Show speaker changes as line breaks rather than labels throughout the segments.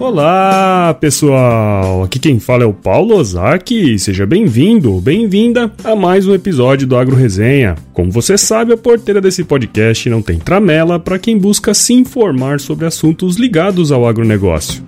Olá, pessoal! Aqui quem fala é o Paulo Ozaki. Seja bem-vindo ou bem-vinda a mais um episódio do Agro Resenha. Como você sabe, a porteira desse podcast não tem tramela para quem busca se informar sobre assuntos ligados ao agronegócio.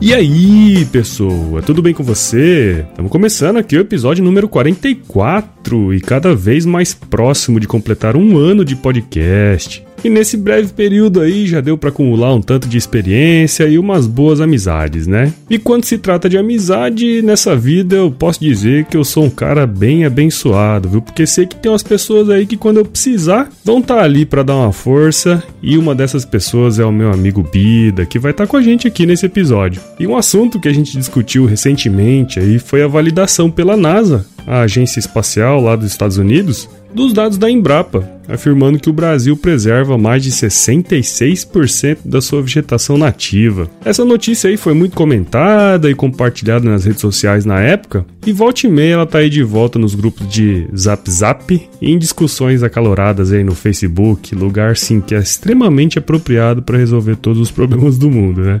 E aí, pessoa, tudo bem com você? Estamos começando aqui o episódio número 44 e cada vez mais próximo de completar um ano de podcast. E nesse breve período aí já deu para acumular um tanto de experiência e umas boas amizades, né? E quando se trata de amizade nessa vida, eu posso dizer que eu sou um cara bem abençoado, viu? Porque sei que tem umas pessoas aí que quando eu precisar vão estar tá ali para dar uma força, e uma dessas pessoas é o meu amigo Bida, que vai estar tá com a gente aqui nesse episódio. E um assunto que a gente discutiu recentemente aí foi a validação pela NASA, a agência espacial lá dos Estados Unidos, dos dados da Embrapa, afirmando que o Brasil preserva mais de 66% da sua vegetação nativa. Essa notícia aí foi muito comentada e compartilhada nas redes sociais na época, e volta e meia ela tá aí de volta nos grupos de Zap Zap e em discussões acaloradas aí no Facebook, lugar sim que é extremamente apropriado para resolver todos os problemas do mundo, né?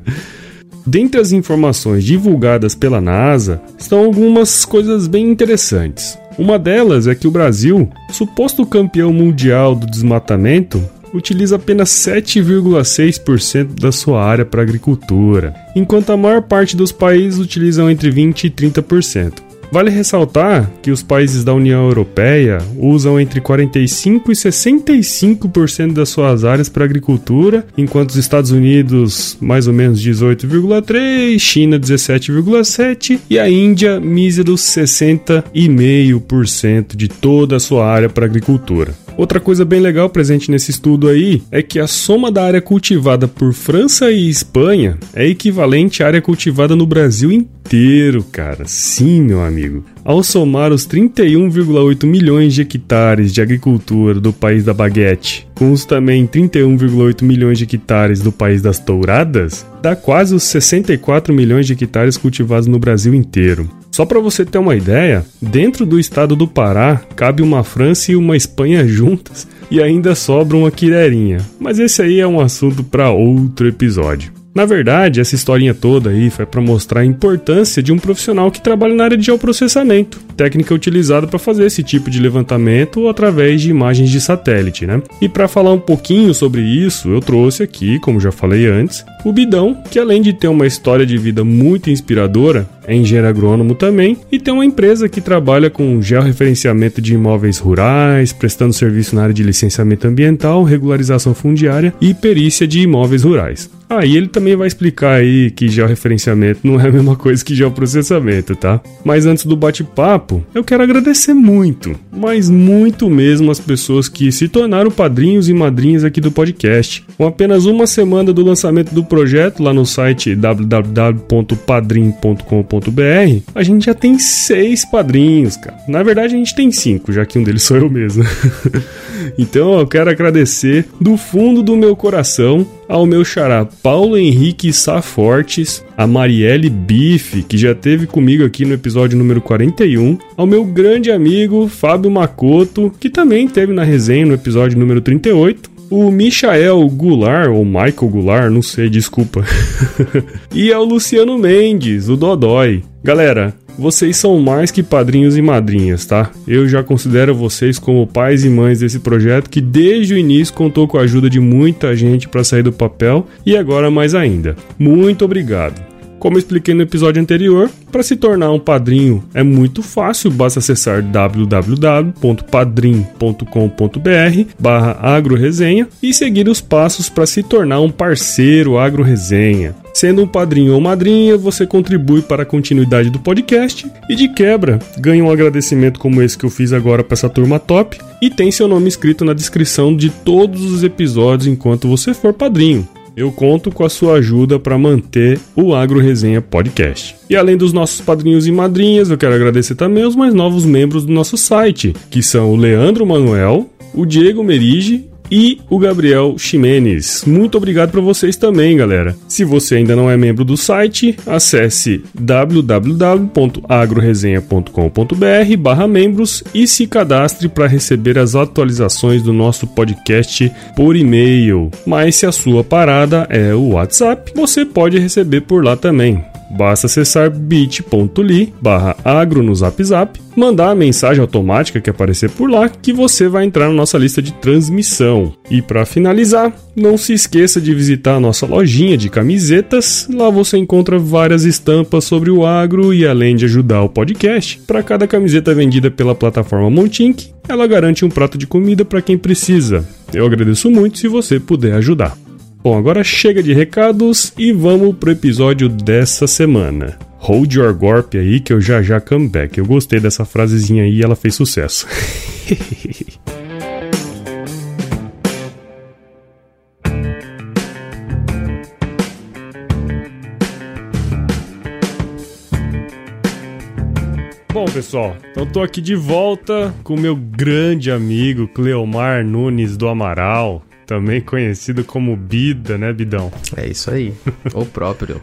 Dentre as informações divulgadas pela NASA estão algumas coisas bem interessantes. Uma delas é que o Brasil, suposto campeão mundial do desmatamento, utiliza apenas 7,6% da sua área para agricultura, enquanto a maior parte dos países utilizam entre 20 e 30%. Vale ressaltar que os países da União Europeia usam entre 45 e 65% das suas áreas para agricultura, enquanto os Estados Unidos mais ou menos 18,3, China 17,7 e a Índia míseros 60,5% de toda a sua área para agricultura. Outra coisa bem legal presente nesse estudo aí é que a soma da área cultivada por França e Espanha é equivalente à área cultivada no Brasil inteiro, cara. Sim, meu amigo. Ao somar os 31,8 milhões de hectares de agricultura do país da baguete, com os também 31,8 milhões de hectares do país das touradas, dá quase os 64 milhões de hectares cultivados no Brasil inteiro. Só para você ter uma ideia, dentro do estado do Pará cabe uma França e uma Espanha juntas e ainda sobra uma quirerinha. Mas esse aí é um assunto para outro episódio. Na verdade, essa historinha toda aí foi para mostrar a importância de um profissional que trabalha na área de geoprocessamento, técnica utilizada para fazer esse tipo de levantamento através de imagens de satélite, né? E para falar um pouquinho sobre isso, eu trouxe aqui, como já falei antes, o Bidão, que além de ter uma história de vida muito inspiradora, é engenheiro agrônomo também e tem uma empresa que trabalha com georreferenciamento de imóveis rurais, prestando serviço na área de licenciamento ambiental, regularização fundiária e perícia de imóveis rurais. Aí ah, ele também vai explicar aí que georreferenciamento não é a mesma coisa que geoprocessamento, tá? Mas antes do bate-papo, eu quero agradecer muito, mas muito mesmo as pessoas que se tornaram padrinhos e madrinhas aqui do podcast. Com apenas uma semana do lançamento do projeto lá no site www.padrim.com.br, a gente já tem seis padrinhos, cara. Na verdade, a gente tem cinco, já que um deles sou eu mesmo. então eu quero agradecer do fundo do meu coração ao meu xará Paulo Henrique Safortes, a Marielle Bife, que já teve comigo aqui no episódio número 41, ao meu grande amigo Fábio Macoto, que também teve na resenha no episódio número 38, o Michael Goulart, ou Michael Goulart, não sei, desculpa. e ao Luciano Mendes, o Dodói. Galera, vocês são mais que padrinhos e madrinhas, tá? Eu já considero vocês como pais e mães desse projeto que desde o início contou com a ajuda de muita gente para sair do papel e agora mais ainda. Muito obrigado. Como expliquei no episódio anterior, para se tornar um padrinho é muito fácil, basta acessar www.padrim.com.br barra agroresenha e seguir os passos para se tornar um parceiro agroresenha. Sendo um padrinho ou madrinha, você contribui para a continuidade do podcast e de quebra ganha um agradecimento como esse que eu fiz agora para essa turma top e tem seu nome escrito na descrição de todos os episódios enquanto você for padrinho. Eu conto com a sua ajuda para manter o Agro Resenha Podcast. E além dos nossos padrinhos e madrinhas, eu quero agradecer também os mais novos membros do nosso site, que são o Leandro Manuel, o Diego Merige e o Gabriel Ximenes. Muito obrigado para vocês também, galera. Se você ainda não é membro do site, acesse www.agroresenha.com.br/membros e se cadastre para receber as atualizações do nosso podcast por e-mail. Mas se a sua parada é o WhatsApp, você pode receber por lá também. Basta acessar bit.ly barra agro no zap zap, mandar a mensagem automática que aparecer por lá que você vai entrar na nossa lista de transmissão. E para finalizar, não se esqueça de visitar a nossa lojinha de camisetas. Lá você encontra várias estampas sobre o agro e além de ajudar o podcast, para cada camiseta vendida pela plataforma Montink, ela garante um prato de comida para quem precisa. Eu agradeço muito se você puder ajudar. Bom, agora chega de recados e vamos pro episódio dessa semana. Hold your gorp aí que eu já já come back. Eu gostei dessa frasezinha aí e ela fez sucesso. Bom, pessoal, então tô aqui de volta com meu grande amigo Cleomar Nunes do Amaral também conhecido como Bida, né, Bidão?
É isso aí, o próprio.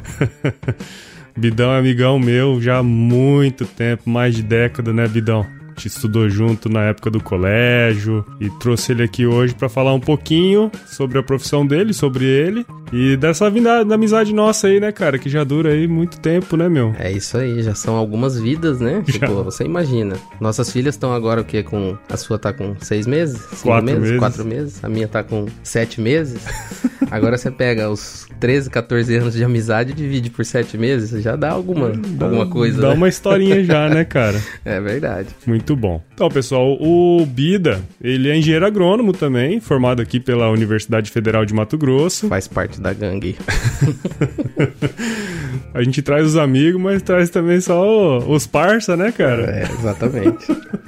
Bidão é amigão meu já há muito tempo, mais de década, né, Bidão? Gente estudou junto na época do colégio e trouxe ele aqui hoje para falar um pouquinho sobre a profissão dele, sobre ele e dessa vida da amizade nossa aí, né, cara, que já dura aí muito tempo, né, meu?
É isso aí, já são algumas vidas, né? Já. Tipo, você imagina. Nossas filhas estão agora o quê? Com. A sua tá com seis meses? Cinco
quatro
meses?
meses?
Quatro meses. A minha tá com sete meses. agora você pega os 13, 14 anos de amizade e divide por sete meses, já dá alguma, dá, alguma coisa.
Dá
né?
uma historinha já, né, cara?
é verdade.
Muito bom. Então, pessoal, o Bida, ele é engenheiro agrônomo também, formado aqui pela Universidade Federal de Mato Grosso.
Faz parte da gangue.
A gente traz os amigos, mas traz também só os parça, né, cara?
É, exatamente.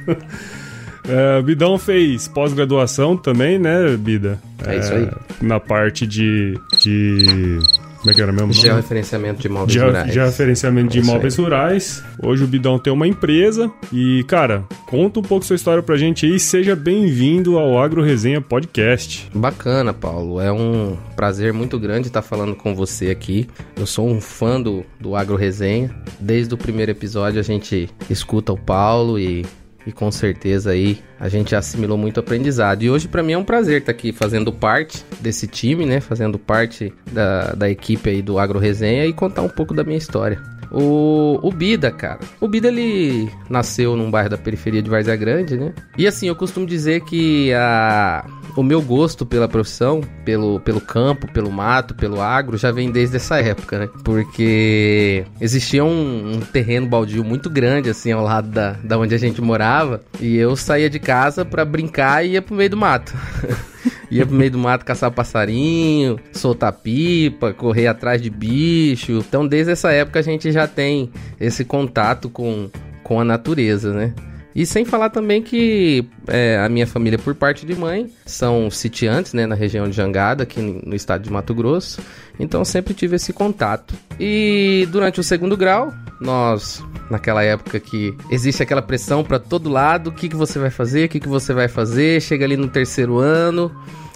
É, o Bidão fez pós-graduação também, né, Bida?
É, é, isso aí.
Na parte de, de como é que era mesmo?
Georreferenciamento de imóveis
Geo,
rurais.
Georreferenciamento de
É
imóveis rurais. Hoje o Bidão tem uma empresa. E, cara, conta um pouco sua história pra gente aí. Seja bem-vindo ao Agro Resenha Podcast.
Bacana, Paulo. É um prazer muito grande estar falando com você aqui. Eu sou um fã do, do Agro Resenha. Desde o primeiro episódio a gente escuta o Paulo e e com certeza aí a gente assimilou muito aprendizado. E hoje para mim é um prazer estar aqui fazendo parte desse time, né? Fazendo parte da, da equipe aí do Agro Resenha e contar um pouco da minha história. O, o Bida, cara. O Bida, ele nasceu num bairro da periferia de Várzea Grande, né? E assim, eu costumo dizer que a, o meu gosto pela profissão, pelo, pelo campo, pelo mato, pelo agro, já vem desde essa época, né? Porque existia um, um terreno baldio muito grande, assim, ao lado da, da onde a gente morava. E eu saía de casa para brincar e ia pro meio do mato. ia pro meio do mato caçar passarinho, soltar pipa, correr atrás de bicho. Então, desde essa época a gente já tem esse contato com, com a natureza, né? E sem falar também que é, a minha família, por parte de mãe, são sitiantes, né, na região de Jangada, aqui no estado de Mato Grosso. Então sempre tive esse contato. E durante o segundo grau, nós, naquela época que existe aquela pressão para todo lado, o que, que você vai fazer, o que, que você vai fazer, chega ali no terceiro ano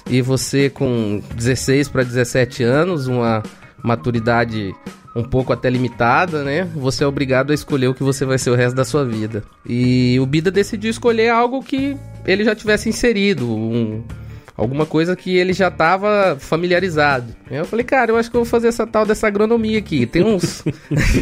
e você com 16 para 17 anos, uma maturidade um pouco até limitada, né? Você é obrigado a escolher o que você vai ser o resto da sua vida. E o Bida decidiu escolher algo que ele já tivesse inserido, um, alguma coisa que ele já estava familiarizado. Eu falei, cara, eu acho que eu vou fazer essa tal dessa agronomia aqui. Tem uns.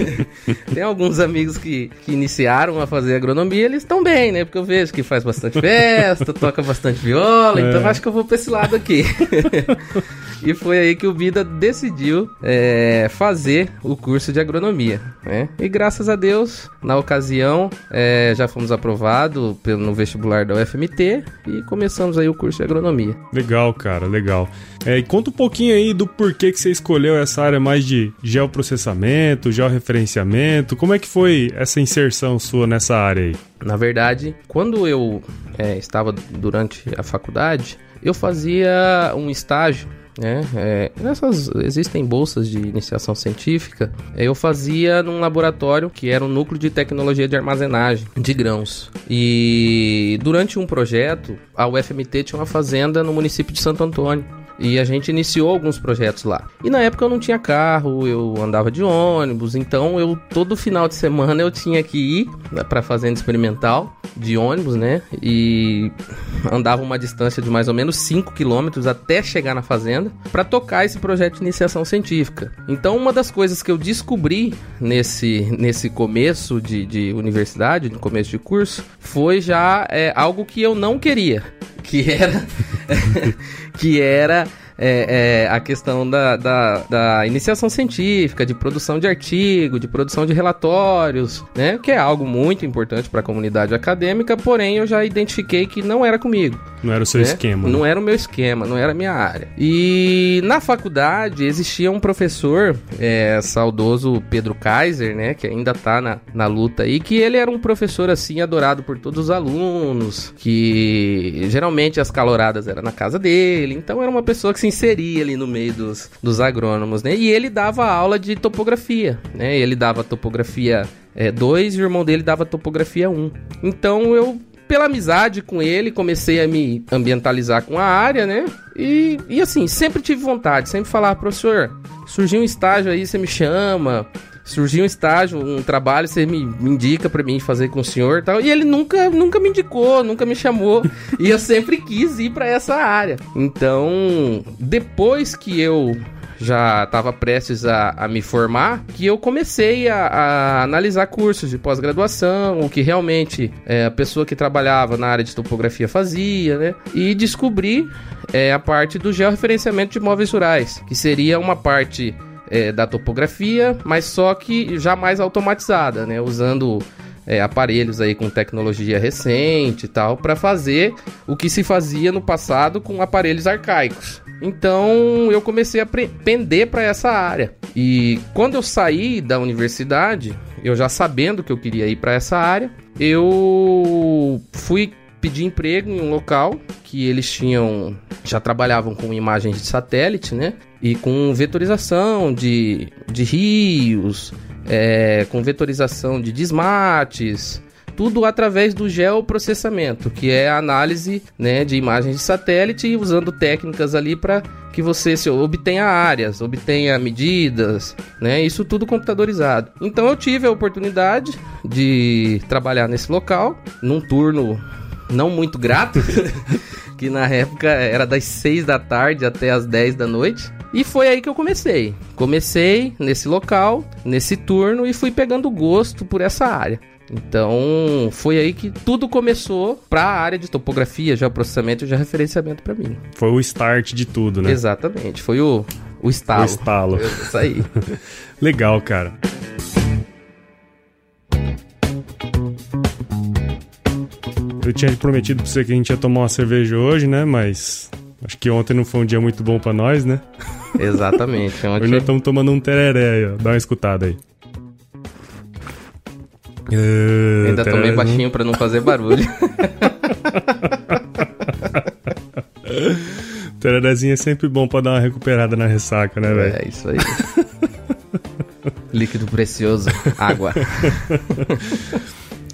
Tem alguns amigos que, que iniciaram a fazer agronomia, eles estão bem, né? Porque eu vejo que faz bastante festa, toca bastante viola, é. então eu acho que eu vou pra esse lado aqui. e foi aí que o Bida decidiu é, fazer o curso de agronomia. Né? E graças a Deus, na ocasião, é, já fomos aprovados pelo, no vestibular da UFMT e começamos aí o curso de agronomia.
Legal, cara, legal. É, e conta um pouquinho aí do porquê que você escolheu essa área mais de geoprocessamento, georreferenciamento. Como é que foi essa inserção sua nessa área aí?
Na verdade, quando eu é, estava durante a faculdade, eu fazia um estágio né? É, essas, existem bolsas de iniciação científica. Eu fazia num laboratório que era um núcleo de tecnologia de armazenagem de grãos. E durante um projeto, a UFMT tinha uma fazenda no município de Santo Antônio. E a gente iniciou alguns projetos lá. E na época eu não tinha carro, eu andava de ônibus, então eu todo final de semana eu tinha que ir né, para fazenda experimental de ônibus, né? E andava uma distância de mais ou menos 5 quilômetros até chegar na fazenda para tocar esse projeto de iniciação científica. Então, uma das coisas que eu descobri nesse, nesse começo de, de universidade, no começo de curso, foi já é, algo que eu não queria, que era que era é, é, a questão da, da, da, iniciação científica, de produção de artigo, de produção de relatórios, né? Que é algo muito importante para a comunidade acadêmica, porém eu já identifiquei que não era comigo.
Não era o seu
né?
esquema.
Não né? era o meu esquema, não era a minha área. E na faculdade existia um professor, é, saudoso Pedro Kaiser, né? Que ainda tá na, na luta aí, que ele era um professor assim adorado por todos os alunos, que geralmente as caloradas eram na casa dele, então era uma pessoa que se inseria ali no meio dos, dos agrônomos, né? E ele dava aula de topografia, né? Ele dava topografia 2 é, e o irmão dele dava topografia 1. Um. Então eu pela amizade com ele, comecei a me ambientalizar com a área, né? E, e assim, sempre tive vontade, sempre falar, professor, surgiu um estágio aí, você me chama, surgiu um estágio, um trabalho, você me, me indica para mim fazer com o senhor e tal. E ele nunca, nunca me indicou, nunca me chamou. e eu sempre quis ir para essa área. Então, depois que eu já estava prestes a, a, me formar, que eu comecei a, a analisar cursos de pós-graduação, o que realmente é, a pessoa que trabalhava na área de topografia fazia, né? E descobri é, a parte do georreferenciamento de imóveis rurais, que seria uma parte é, da topografia, mas só que já mais automatizada, né? Usando é, aparelhos aí com tecnologia recente e tal, para fazer o que se fazia no passado com aparelhos arcaicos. Então eu comecei a pender para essa área. E quando eu saí da universidade, eu já sabendo que eu queria ir para essa área, eu fui pedir emprego em um local que eles tinham já trabalhavam com imagens de satélite, né? E com vetorização de, de rios, é, com vetorização de desmates, tudo através do geoprocessamento, que é a análise né, de imagens de satélite usando técnicas ali para que você se, obtenha áreas, obtenha medidas, né? Isso tudo computadorizado. Então eu tive a oportunidade de trabalhar nesse local, num turno não muito grato, que na época era das 6 da tarde até as 10 da noite. E foi aí que eu comecei. Comecei nesse local, nesse turno e fui pegando gosto por essa área. Então, foi aí que tudo começou para a área de topografia, geoprocessamento e georreferenciamento para mim.
Foi o start de tudo, né?
Exatamente, foi o, o estalo. O
estalo.
Isso aí.
Legal, cara. Eu tinha prometido pra você que a gente ia tomar uma cerveja hoje, né? Mas acho que ontem não foi um dia muito bom para nós, né?
Exatamente.
Ontem... Hoje nós estamos tomando um tereré aí, ó. Dá uma escutada aí.
Uh, Ainda tomei baixinho para não fazer barulho.
Tererezinho é sempre bom para dar uma recuperada na ressaca, né, velho?
É, isso aí. Líquido precioso, água.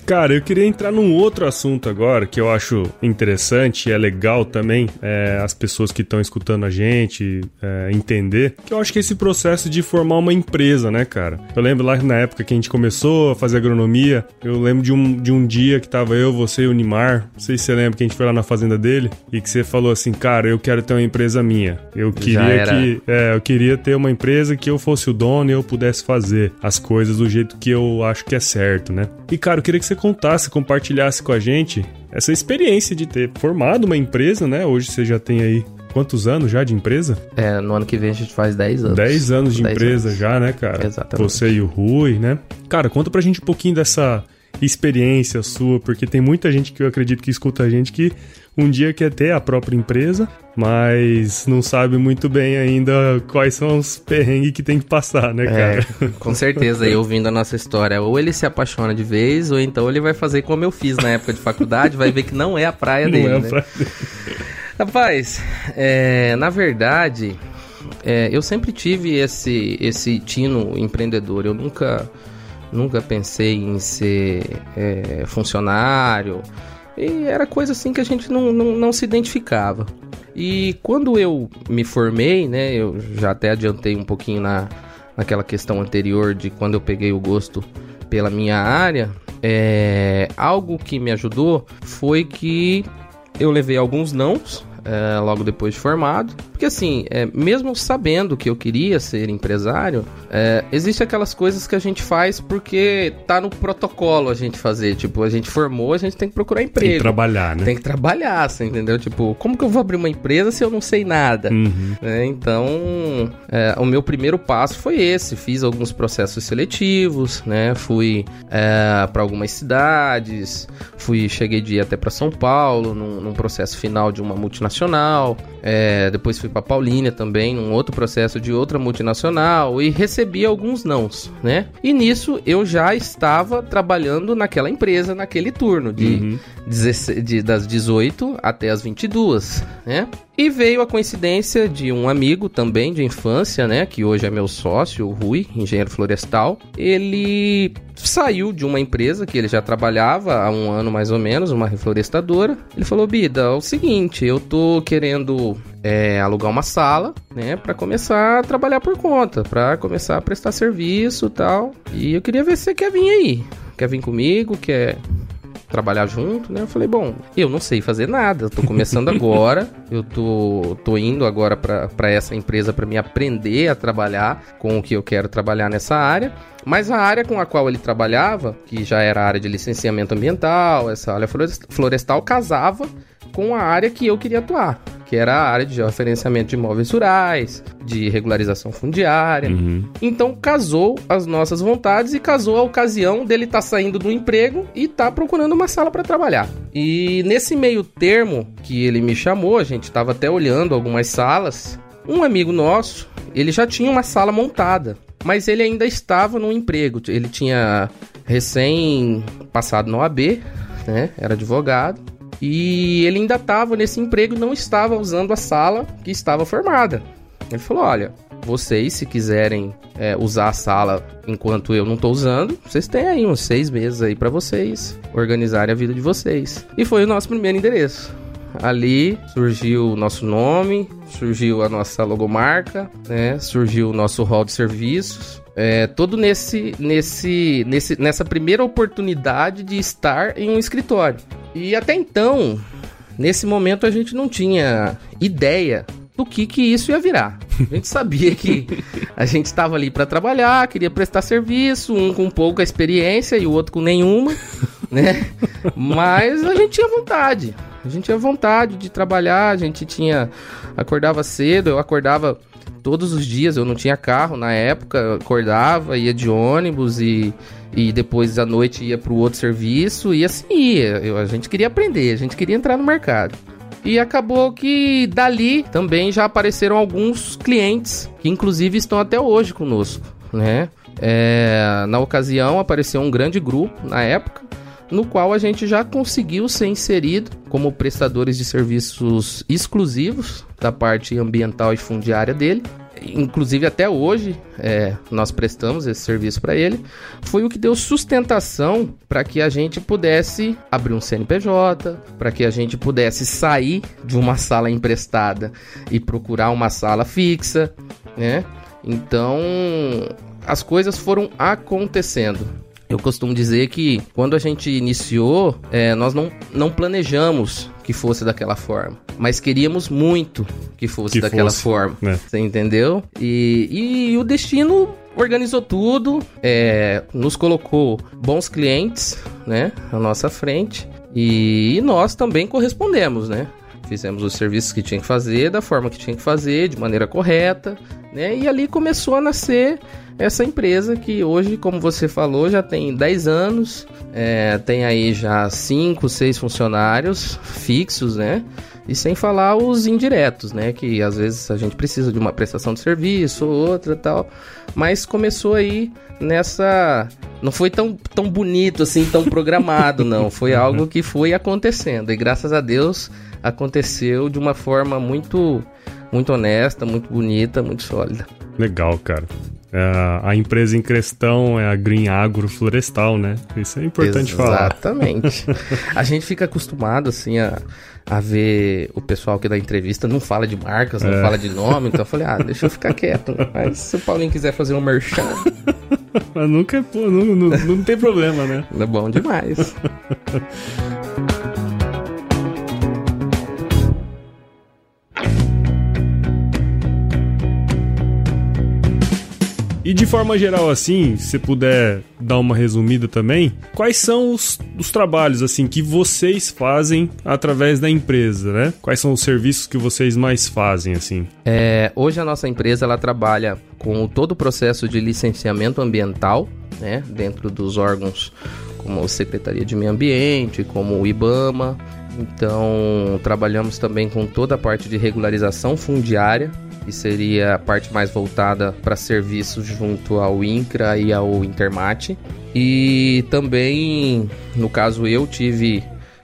Cara, eu queria entrar num outro assunto agora que eu acho interessante e é legal também é, as pessoas que estão escutando a gente é, entender. Que eu acho que esse processo de formar uma empresa, né, cara? Eu lembro lá na época que a gente começou a fazer agronomia, eu lembro de um, de um dia que tava eu, você e o Nimar. Não sei se você lembra que a gente foi lá na fazenda dele e que você falou assim, cara, eu quero ter uma empresa minha. Eu queria que. É, eu queria ter uma empresa que eu fosse o dono e eu pudesse fazer as coisas do jeito que eu acho que é certo, né? E, cara, eu queria que você você contasse, compartilhasse com a gente essa experiência de ter formado uma empresa, né? Hoje você já tem aí quantos anos já de empresa?
É, no ano que vem a gente faz 10 anos.
10 anos de 10 empresa anos. já, né, cara?
Exatamente.
Você e o Rui, né? Cara, conta pra gente um pouquinho dessa experiência sua, porque tem muita gente que eu acredito que escuta a gente que um dia quer ter a própria empresa, mas não sabe muito bem ainda quais são os perrengues que tem que passar, né, é, cara?
É, com certeza, e ouvindo a nossa história, ou ele se apaixona de vez, ou então ele vai fazer como eu fiz na época de faculdade, vai ver que não é a praia não dele, é a né? praia dele. Rapaz, é, na verdade, é, eu sempre tive esse, esse tino empreendedor. Eu nunca, nunca pensei em ser é, funcionário. E era coisa assim que a gente não, não, não se identificava. E quando eu me formei, né, eu já até adiantei um pouquinho na, naquela questão anterior de quando eu peguei o gosto pela minha área, é, algo que me ajudou foi que eu levei alguns nãos é, logo depois de formado. Porque assim, é, mesmo sabendo que eu queria ser empresário, é, existe aquelas coisas que a gente faz porque tá no protocolo a gente fazer. Tipo, a gente formou, a gente tem que procurar emprego. Tem que
trabalhar, né?
Tem que trabalhar, você entendeu? Tipo, como que eu vou abrir uma empresa se eu não sei nada? Uhum. É, então, é, o meu primeiro passo foi esse. Fiz alguns processos seletivos, né? Fui é, para algumas cidades, fui, cheguei de ir até para São Paulo, num, num processo final de uma multinacional multinacional. É, depois fui para Paulínia também, num outro processo de outra multinacional e recebi alguns nãos, né? E nisso eu já estava trabalhando naquela empresa, naquele turno de, uhum. 16, de das 18 até as 22, né? E veio a coincidência de um amigo também de infância, né, que hoje é meu sócio, o Rui, engenheiro florestal. Ele saiu de uma empresa que ele já trabalhava há um ano mais ou menos, uma reflorestadora. Ele falou: Bida, é o seguinte, eu tô querendo é, alugar uma sala, né, para começar a trabalhar por conta, para começar a prestar serviço, tal. E eu queria ver se você quer vir aí. Quer vir comigo? Quer trabalhar junto, né? Eu falei, bom, eu não sei fazer nada, eu tô começando agora, eu tô, tô indo agora para essa empresa para me aprender a trabalhar com o que eu quero trabalhar nessa área. Mas a área com a qual ele trabalhava, que já era a área de licenciamento ambiental, essa área florestal, casava com a área que eu queria atuar que era a área de georreferenciamento de imóveis rurais, de regularização fundiária. Uhum. Então casou as nossas vontades e casou a ocasião dele estar tá saindo do emprego e estar tá procurando uma sala para trabalhar. E nesse meio termo que ele me chamou, a gente estava até olhando algumas salas. Um amigo nosso, ele já tinha uma sala montada, mas ele ainda estava no emprego. Ele tinha recém passado no AB, né? Era advogado e ele ainda estava nesse emprego e não estava usando a sala que estava formada. Ele falou: Olha, vocês, se quiserem é, usar a sala enquanto eu não estou usando, vocês têm aí uns seis meses aí para vocês organizarem a vida de vocês. E foi o nosso primeiro endereço. Ali surgiu o nosso nome, surgiu a nossa logomarca, né? surgiu o nosso hall de serviços. É, todo nesse, nesse, nesse, nessa primeira oportunidade de estar em um escritório. E até então, nesse momento, a gente não tinha ideia do que, que isso ia virar. A gente sabia que a gente estava ali para trabalhar, queria prestar serviço, um com pouca experiência e o outro com nenhuma, né? Mas a gente tinha vontade. A gente tinha vontade de trabalhar, a gente tinha acordava cedo, eu acordava todos os dias, eu não tinha carro na época, acordava, ia de ônibus e, e depois à noite ia para o outro serviço e assim ia. Eu, a gente queria aprender, a gente queria entrar no mercado. E acabou que dali também já apareceram alguns clientes que inclusive estão até hoje conosco, né? É, na ocasião apareceu um grande grupo na época no qual a gente já conseguiu ser inserido como prestadores de serviços exclusivos da parte ambiental e fundiária dele. Inclusive até hoje é, nós prestamos esse serviço para ele. Foi o que deu sustentação para que a gente pudesse abrir um CNPJ, para que a gente pudesse sair de uma sala emprestada e procurar uma sala fixa, né? Então as coisas foram acontecendo. Eu costumo dizer que quando a gente iniciou, é, nós não, não planejamos que fosse daquela forma, mas queríamos muito que fosse que daquela fosse, forma. Né? Você entendeu? E, e o destino organizou tudo, é, nos colocou bons clientes, né, à nossa frente e, e nós também correspondemos, né? Fizemos os serviços que tinha que fazer, da forma que tinha que fazer, de maneira correta, né? E ali começou a nascer essa empresa que hoje, como você falou, já tem 10 anos, é, tem aí já 5, 6 funcionários fixos, né? E sem falar os indiretos, né? Que às vezes a gente precisa de uma prestação de serviço ou outra tal. Mas começou aí nessa. Não foi tão, tão bonito assim, tão programado, não. Foi algo que foi acontecendo. E graças a Deus aconteceu de uma forma muito muito honesta, muito bonita, muito sólida.
Legal, cara. É, a empresa em questão é a Green Agro Florestal, né? Isso é importante
Exatamente.
falar.
Exatamente. a gente fica acostumado, assim, a, a ver o pessoal que dá entrevista não fala de marcas, não é. fala de nome, então eu falei, ah, deixa eu ficar quieto. Mas se o Paulinho quiser fazer um merchan.
Mas nunca, é, pô, não, não, não tem problema, né?
É bom demais.
E de forma geral, assim, se puder dar uma resumida também, quais são os, os, trabalhos, assim, que vocês fazem através da empresa, né? Quais são os serviços que vocês mais fazem, assim?
É, hoje a nossa empresa, ela trabalha com todo o processo de licenciamento ambiental, né? Dentro dos órgãos como a Secretaria de Meio Ambiente, como o IBAMA, então, trabalhamos também com toda a parte de regularização fundiária, que seria a parte mais voltada para serviços junto ao INCRA e ao Intermate. E também, no caso, eu tive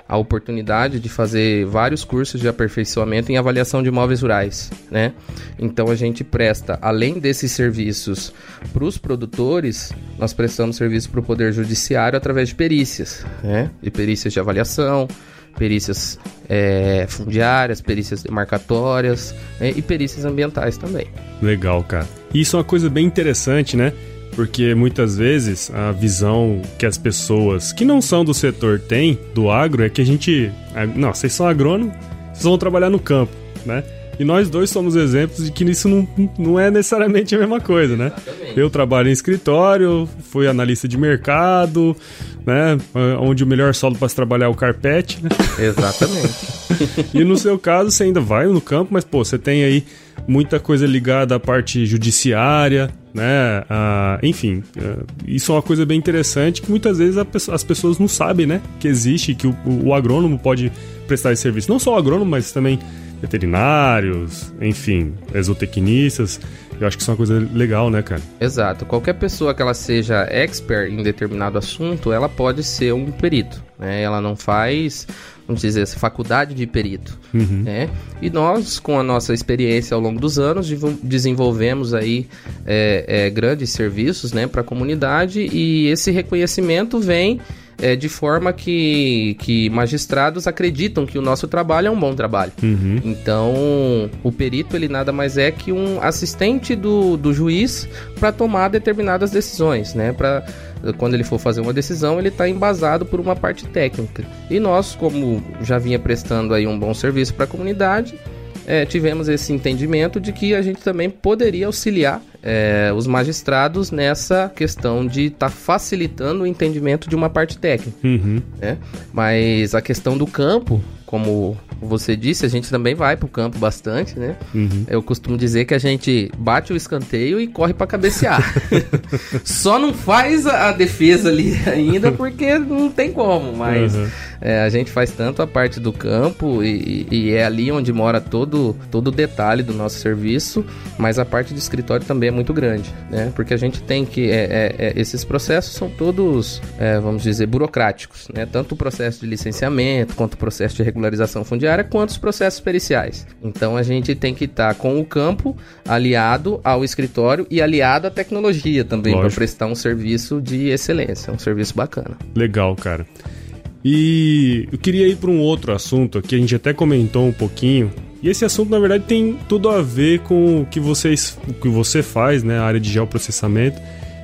a oportunidade de fazer vários cursos de aperfeiçoamento em avaliação de imóveis rurais, né? Então a gente presta, além desses serviços para os produtores, nós prestamos serviço para o Poder Judiciário através de perícias, né? De perícias de avaliação, perícias é, fundiárias, perícias demarcatórias né, e perícias ambientais também.
Legal, cara. Isso é uma coisa bem interessante, né? Porque muitas vezes a visão que as pessoas que não são do setor têm do agro é que a gente. Não, vocês são agrônomos, vocês vão trabalhar no campo, né? E nós dois somos exemplos de que isso não, não é necessariamente a mesma coisa, né? Exatamente. Eu trabalho em escritório, fui analista de mercado, né? Onde o melhor solo para se trabalhar é o carpete, né?
Exatamente.
e no seu caso, você ainda vai no campo, mas, pô, você tem aí muita coisa ligada à parte judiciária, né? Ah, enfim, é, isso é uma coisa bem interessante que muitas vezes as pessoas não sabem, né? Que existe, que o, o agrônomo pode prestar esse serviço. Não só o agrônomo, mas também veterinários, enfim, exotecnistas. Eu acho que isso é uma coisa legal, né, cara?
Exato. Qualquer pessoa que ela seja expert em determinado assunto, ela pode ser um perito. Né? Ela não faz, vamos dizer assim, faculdade de perito. Uhum. Né? E nós, com a nossa experiência ao longo dos anos, desenvolvemos aí é, é, grandes serviços né, para a comunidade e esse reconhecimento vem é, de forma que, que magistrados acreditam que o nosso trabalho é um bom trabalho. Uhum. Então, o perito ele nada mais é que um assistente do, do juiz para tomar determinadas decisões, né? Para quando ele for fazer uma decisão, ele está embasado por uma parte técnica. E nós, como já vinha prestando aí um bom serviço para a comunidade, é, tivemos esse entendimento de que a gente também poderia auxiliar é, os magistrados nessa questão de estar tá facilitando o entendimento de uma parte técnica. Uhum. Né? Mas a questão do campo, como você disse, a gente também vai pro campo bastante, né? Uhum. Eu costumo dizer que a gente bate o escanteio e corre para cabecear. Só não faz a defesa ali ainda porque não tem como, mas uhum. é, a gente faz tanto a parte do campo e, e, é ali onde mora todo, todo o detalhe do nosso serviço, mas a parte de escritório também é muito grande, né? Porque a gente tem que. É, é, é esses processos são todos, é, vamos dizer, burocráticos, né? Tanto o processo de licenciamento quanto o processo de regularização fundiária, quanto os processos periciais. Então a gente tem que estar tá com o campo aliado ao escritório e aliado à tecnologia também para prestar um serviço de excelência, um serviço bacana.
Legal, cara. E eu queria ir para um outro assunto que a gente até comentou um pouquinho, e esse assunto, na verdade, tem tudo a ver com o que, vocês, o que você faz, né? A área de geoprocessamento,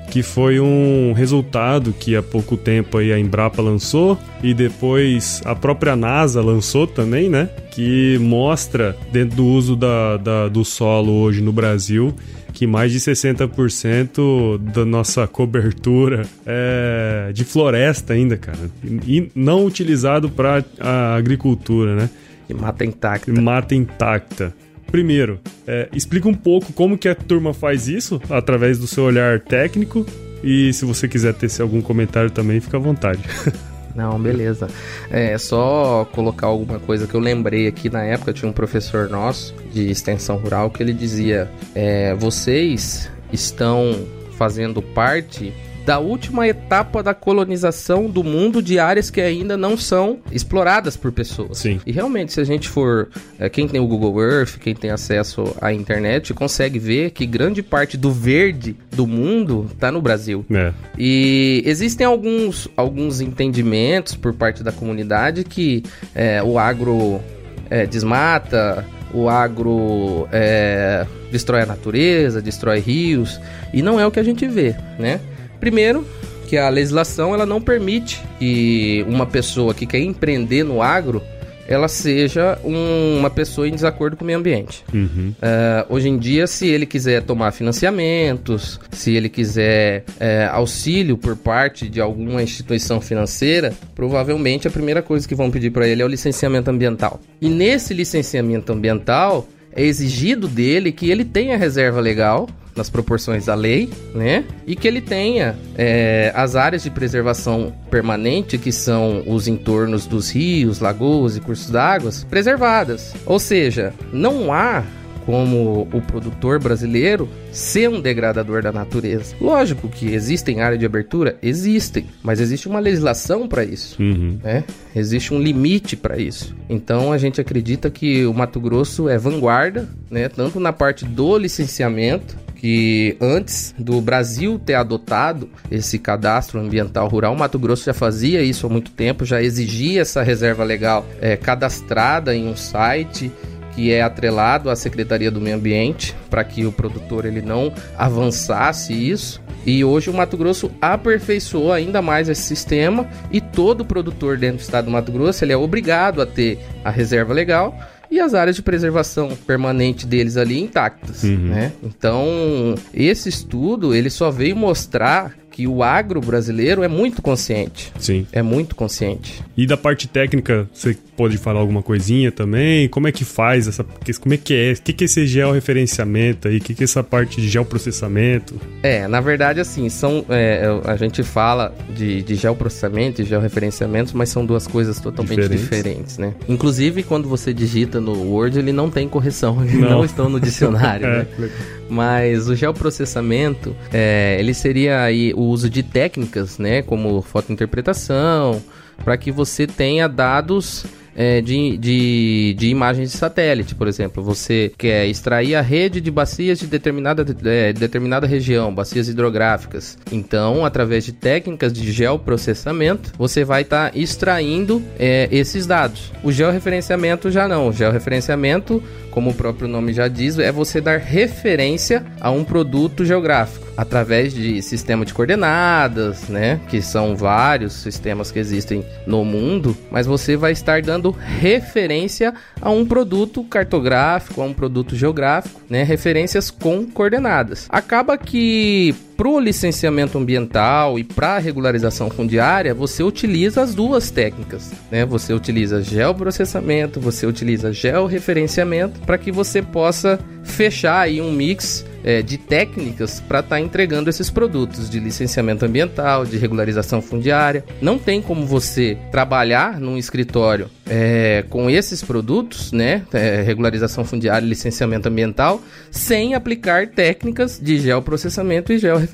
que foi um resultado que há pouco tempo a Embrapa lançou e depois a própria NASA lançou também, né? Que mostra, dentro do uso da, da do solo hoje no Brasil, que mais de 60% da nossa cobertura é de floresta ainda, cara. E não utilizado para a agricultura, né?
E mata intacta.
Mata intacta. Primeiro, é, explica um pouco como que a turma faz isso, através do seu olhar técnico. E se você quiser ter algum comentário também, fica à vontade.
Não, beleza. É só colocar alguma coisa que eu lembrei aqui na época. Tinha um professor nosso de extensão rural que ele dizia: é, vocês estão fazendo parte da última etapa da colonização do mundo de áreas que ainda não são exploradas por pessoas.
Sim.
E realmente, se a gente for. É, quem tem o Google Earth, quem tem acesso à internet, consegue ver que grande parte do verde do mundo está no Brasil.
É.
E existem alguns, alguns entendimentos por parte da comunidade que é, o agro é, desmata, o agro é, destrói a natureza, destrói rios, e não é o que a gente vê, né? Primeiro, que a legislação ela não permite que uma pessoa que quer empreender no agro ela seja um, uma pessoa em desacordo com o meio ambiente.
Uhum.
Uh, hoje em dia, se ele quiser tomar financiamentos, se ele quiser uh, auxílio por parte de alguma instituição financeira, provavelmente a primeira coisa que vão pedir para ele é o licenciamento ambiental. E nesse licenciamento ambiental, é exigido dele que ele tenha reserva legal nas proporções da lei, né? E que ele tenha é, as áreas de preservação permanente, que são os entornos dos rios, lagoas e cursos d'água, preservadas. Ou seja, não há como o produtor brasileiro ser um degradador da natureza. Lógico que existem áreas de abertura, existem, mas existe uma legislação para isso,
uhum.
né? Existe um limite para isso. Então a gente acredita que o Mato Grosso é vanguarda, né? Tanto na parte do licenciamento que antes do Brasil ter adotado esse cadastro ambiental rural, Mato Grosso já fazia isso há muito tempo, já exigia essa reserva legal é, cadastrada em um site que é atrelado à Secretaria do Meio Ambiente para que o produtor ele não avançasse isso. E hoje o Mato Grosso aperfeiçoou ainda mais esse sistema e todo produtor dentro do estado do Mato Grosso ele é obrigado a ter a reserva legal e as áreas de preservação permanente deles ali intactas,
Uhum.
né? Então, esse estudo, ele só veio mostrar que o agro brasileiro é muito consciente.
Sim.
É muito consciente.
E da parte técnica, você pode falar alguma coisinha também? Como é que faz essa. Como é que é? O que, é esse georreferenciamento aí? O que, é essa parte de geoprocessamento?
É, na verdade, assim, são. é, a gente fala de, de geoprocessamento e georreferenciamento, mas são duas coisas totalmente
Diferentes.
diferentes, né? Inclusive, quando você digita no Word, ele não tem correção, eles
Não.
não, estão no dicionário, né?
É, legal.
Mas o geoprocessamento, é, ele seria aí o uso de técnicas, né, como fotointerpretação, para que você tenha dados é, de, de, de imagens de satélite, por exemplo. Você quer extrair a rede de bacias de determinada, é, determinada região, bacias hidrográficas. Então, através de técnicas de geoprocessamento, você vai estar extraindo é, esses dados. O georreferenciamento já não. O georreferenciamento, como o próprio nome já diz, é você dar referência a um produto geográfico através de sistema de coordenadas, né, que são vários sistemas que existem no mundo, mas você vai estar dando referência a um produto cartográfico, a um produto geográfico, né, referências com coordenadas. Acaba que pro licenciamento ambiental e para regularização fundiária, você utiliza as duas técnicas, né? Você utiliza geoprocessamento, você utiliza georreferenciamento para que você possa fechar aí um mix é, de técnicas para estar entregando esses produtos de licenciamento ambiental, de regularização fundiária. Não tem como você trabalhar num escritório é, com esses produtos, né? É, regularização fundiária e licenciamento ambiental, sem aplicar técnicas de geoprocessamento e georreferenciamento.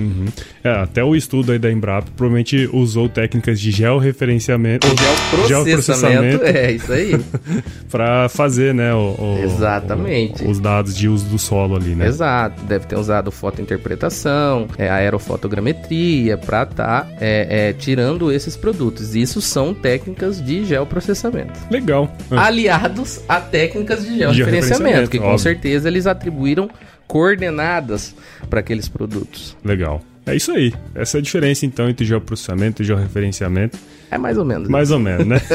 Uhum. É, até o estudo aí da Embrapa provavelmente usou técnicas de georreferenciamento.
Geoprocessamento, é isso aí.
para fazer, né, o, o-
Exatamente.
o- os dados de uso do solo ali, né?
Exato, deve ter usado fotointerpretação, é, aerofotogrametria para estar tirando esses produtos. Isso são técnicas de geoprocessamento.
Legal.
Aliados a técnicas de
Georreferenciamento,
georreferenciamento, que com
óbvio.
certeza eles atribuíram coordenadas para aqueles produtos.
Legal. É isso aí. Essa é a diferença, então, entre geoprocessamento e georreferenciamento.
É mais ou menos.
Mais ou menos, né?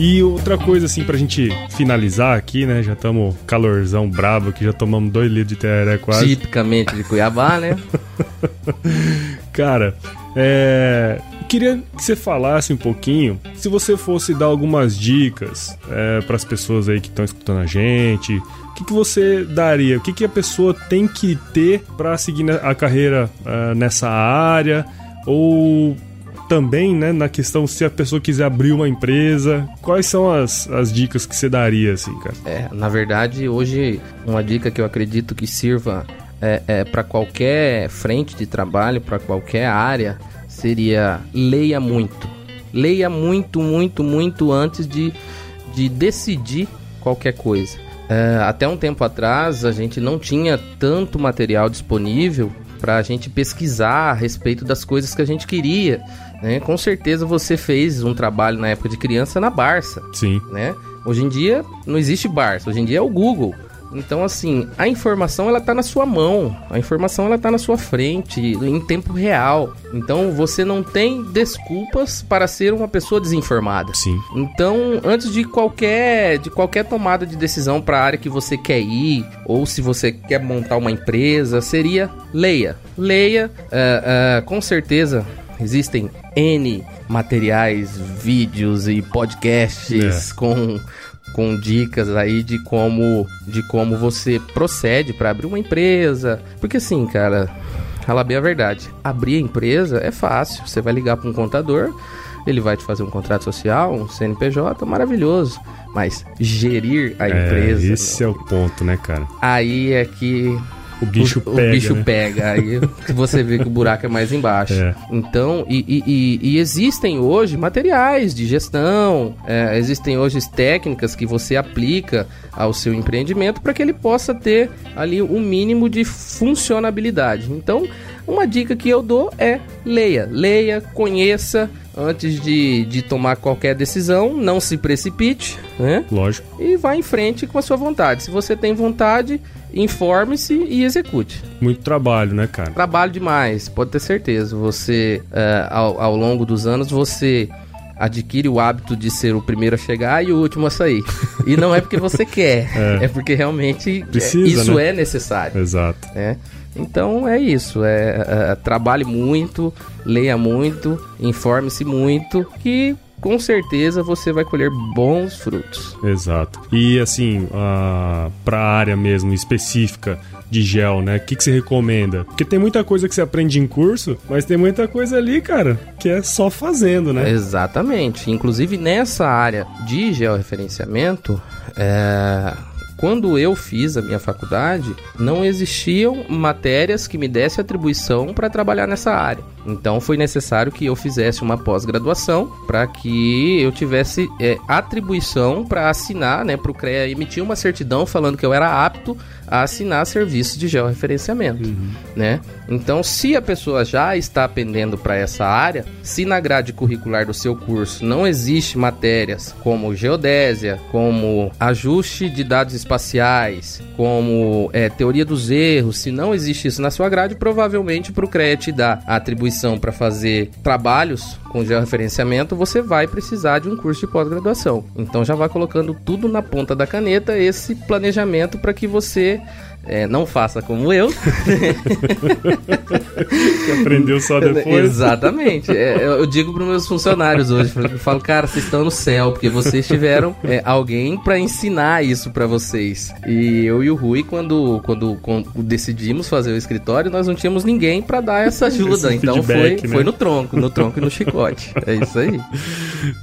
E outra coisa, assim, pra gente finalizar aqui, né? Já estamos calorzão brabo aqui, já tomamos dois litros de tereré quase.
Tipicamente de Cuiabá, né?
Cara, é. Queria que você falasse um pouquinho, se você fosse dar algumas dicas para as pessoas aí que estão escutando a gente, o que, que você daria? O que, que a pessoa tem que ter para seguir a carreira ah, nessa área? Ou também, né, na questão se a pessoa quiser abrir uma empresa, quais são as, as dicas que você daria, assim, cara?
É, na verdade, hoje, uma dica que eu acredito que sirva é, é para qualquer frente de trabalho, para qualquer área, seria leia muito. Leia muito, muito, muito antes de, de decidir qualquer coisa. É, até um tempo atrás, a gente não tinha tanto material disponível para a gente pesquisar a respeito das coisas que a gente queria. Né? Com certeza você fez um trabalho na época de criança na Barça.
Sim.
Né? Hoje em dia não existe Barça, hoje em dia é o Google. Então, assim, a informação ela tá na sua mão, a informação ela tá na sua frente, em tempo real. Então, você não tem desculpas para ser uma pessoa desinformada.
Sim.
Então, antes de qualquer de qualquer tomada de decisão para a área que você quer ir, ou se você quer montar uma empresa, seria leia. Leia, uh, uh, com certeza existem N materiais, vídeos e podcasts é. com com dicas aí de como de como você procede para abrir uma empresa. Porque assim, cara, fala bem a verdade. Abrir a empresa é fácil. Você vai ligar para um contador, ele vai te fazer um contrato social, um CNPJ, maravilhoso. Mas gerir a é, empresa.
Esse é o ponto, né, cara?
Aí é que
o bicho
o,
pega.
O bicho
né?
pega. Aí você vê que o buraco é mais embaixo. É. Então, e, e, e, existem hoje materiais de gestão, é, existem hoje técnicas que você aplica ao seu empreendimento para que ele possa ter ali um mínimo de funcionabilidade. Então, uma dica que eu dou é leia, leia, conheça antes de, de tomar qualquer decisão, não se precipite, né?
Lógico.
E vá em frente com a sua vontade. Se você tem vontade, informe-se e execute.
Muito trabalho, né, cara?
Trabalho demais, pode ter certeza. Você, uh, ao, ao longo dos anos, você adquire o hábito de ser o primeiro a chegar e o último a sair. E não é porque você quer, é, é porque realmente
Precisa,
isso
né?
é necessário.
Exato.
É. Então é isso, é, é, trabalhe muito, leia muito, informe-se muito, que com certeza você vai colher bons frutos.
Exato. E assim, uh, para a área mesmo específica de gel, né? O que, que você recomenda? Porque tem muita coisa que você aprende em curso, mas tem muita coisa ali, cara, que é só fazendo, né?
Exatamente. Inclusive nessa área de georreferenciamento, é quando eu fiz a minha faculdade, não existiam matérias que me dessem atribuição para trabalhar nessa área. Então foi necessário que eu fizesse uma pós-graduação para que eu tivesse é, atribuição para assinar, né, para o CREA emitir uma certidão falando que eu era apto a assinar serviços de georreferenciamento, uhum. né? Então, se a pessoa já está pendendo para essa área, se na grade curricular do seu curso não existe matérias como geodésia, como ajuste de dados espaciais, como é, teoria dos erros, se não existe isso na sua grade, provavelmente para o CREA te dar a atribuição para fazer trabalhos com georreferenciamento, você vai precisar de um curso de pós-graduação. Então já vai colocando tudo na ponta da caneta esse planejamento para que você é, não faça como eu.
que aprendeu só depois.
Exatamente. É, eu digo para meus funcionários hoje, eu falo, cara, vocês estão no céu, porque vocês tiveram é, alguém para ensinar isso para vocês. E eu e o Rui, quando, quando, quando, decidimos fazer o escritório, nós não tínhamos ninguém para dar essa ajuda. então feedback, foi, né? foi no tronco, no tronco e no chicote. É isso aí.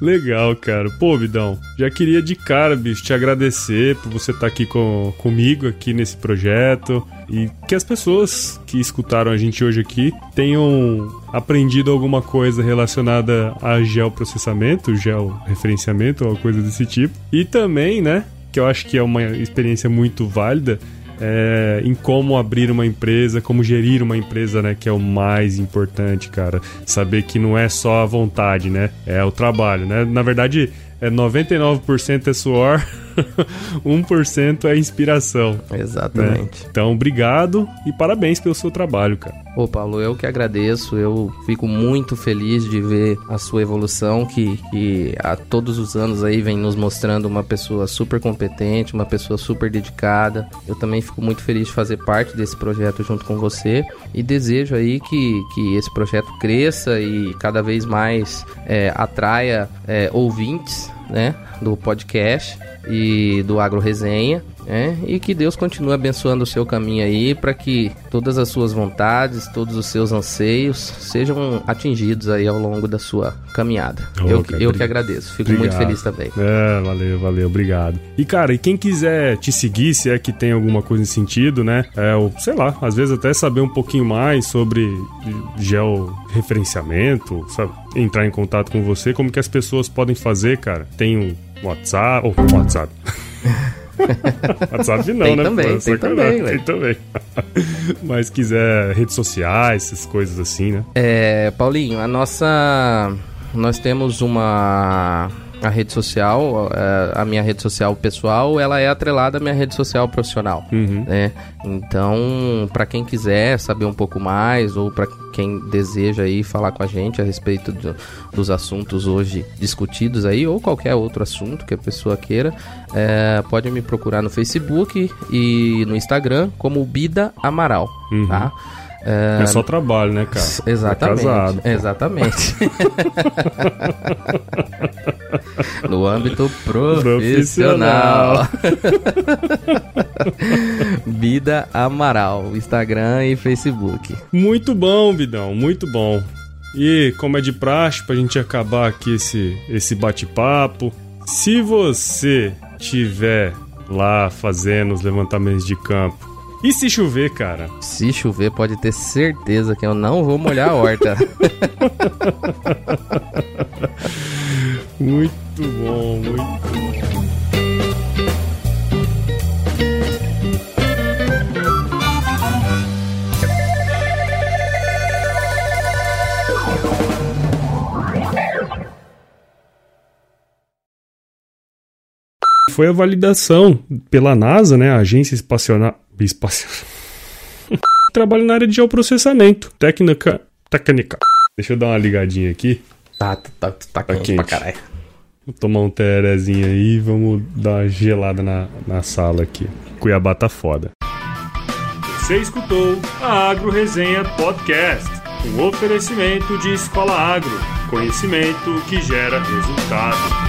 Legal, cara. Pô, Vidão, já queria de cara, bicho, te agradecer por você estar tá aqui com, comigo aqui nesse projeto projeto e que as pessoas que escutaram a gente hoje aqui tenham aprendido alguma coisa relacionada a geoprocessamento, georreferenciamento, alguma coisa desse tipo. E também, né, que eu acho que é uma experiência muito válida, é, em como abrir uma empresa, como gerir uma empresa, né? Que é o mais importante, cara. Saber que não é só a vontade, né? É o trabalho, né? Na verdade, é 99% é suor, 1% é inspiração.
Exatamente.
Né? Então, obrigado e parabéns pelo seu trabalho, cara.
Ô, Paulo, eu que agradeço. Eu fico muito feliz de ver a sua evolução, que, que a todos os anos aí vem nos mostrando uma pessoa super competente, uma pessoa super dedicada. Eu também fico muito feliz de fazer parte desse projeto junto com você e desejo aí que, que esse projeto cresça e cada vez mais é, atraia é, ouvintes né, do podcast e do Agro Resenha. É, e que Deus continue abençoando o seu caminho aí para que todas as suas vontades, todos os seus anseios sejam atingidos aí ao longo da sua caminhada.
Oh,
eu,
cara,
eu que agradeço, fico
obrigado.
muito feliz também.
É, valeu, valeu, obrigado. E cara, e quem quiser te seguir, se é que tem alguma coisa em sentido, né? É, ou, sei lá, às vezes até saber um pouquinho mais sobre georreferenciamento, sabe? Entrar em contato com você, como que as pessoas podem fazer, cara? Tem um WhatsApp, ou oh, WhatsApp. WhatsApp não,
tem
né?
Também,
Pô,
tem também,
tem também. Mas quiser redes sociais, essas coisas assim, né?
É, Paulinho, a nossa. Nós temos uma. A rede social, a minha rede social pessoal, ela é atrelada à minha rede social profissional,
uhum.
né? Então, para quem quiser saber um pouco mais ou para quem deseja aí falar com a gente a respeito do, dos assuntos hoje discutidos aí ou qualquer outro assunto que a pessoa queira, é, pode me procurar no Facebook e no Instagram como Bida Amaral,
uhum.
tá?
É, é só trabalho, né, cara?
Exatamente.
É casado,
exatamente. no âmbito profissional. Vida Amaral, Instagram e Facebook.
Muito bom, Bidão, muito bom. E como é de praxe, pra gente acabar aqui esse, esse bate-papo, se você tiver lá fazendo os levantamentos de campo e se chover, cara?
Se chover, pode ter certeza que eu não vou molhar a horta.
muito bom, muito bom. Foi a validação pela NASA, né, a Agência Espacial espacial. Trabalho na área de geoprocessamento. Técnica. Técnica. Deixa eu dar uma ligadinha aqui.
Tá, tá, tá, tá quente, quente. pra caralho.
Vou tomar um terezinho aí e vamos dar uma gelada na, na sala aqui. Cuiabá tá foda. Você escutou a Agro Resenha Podcast. Um oferecimento de Escola Agro. Conhecimento que gera resultado.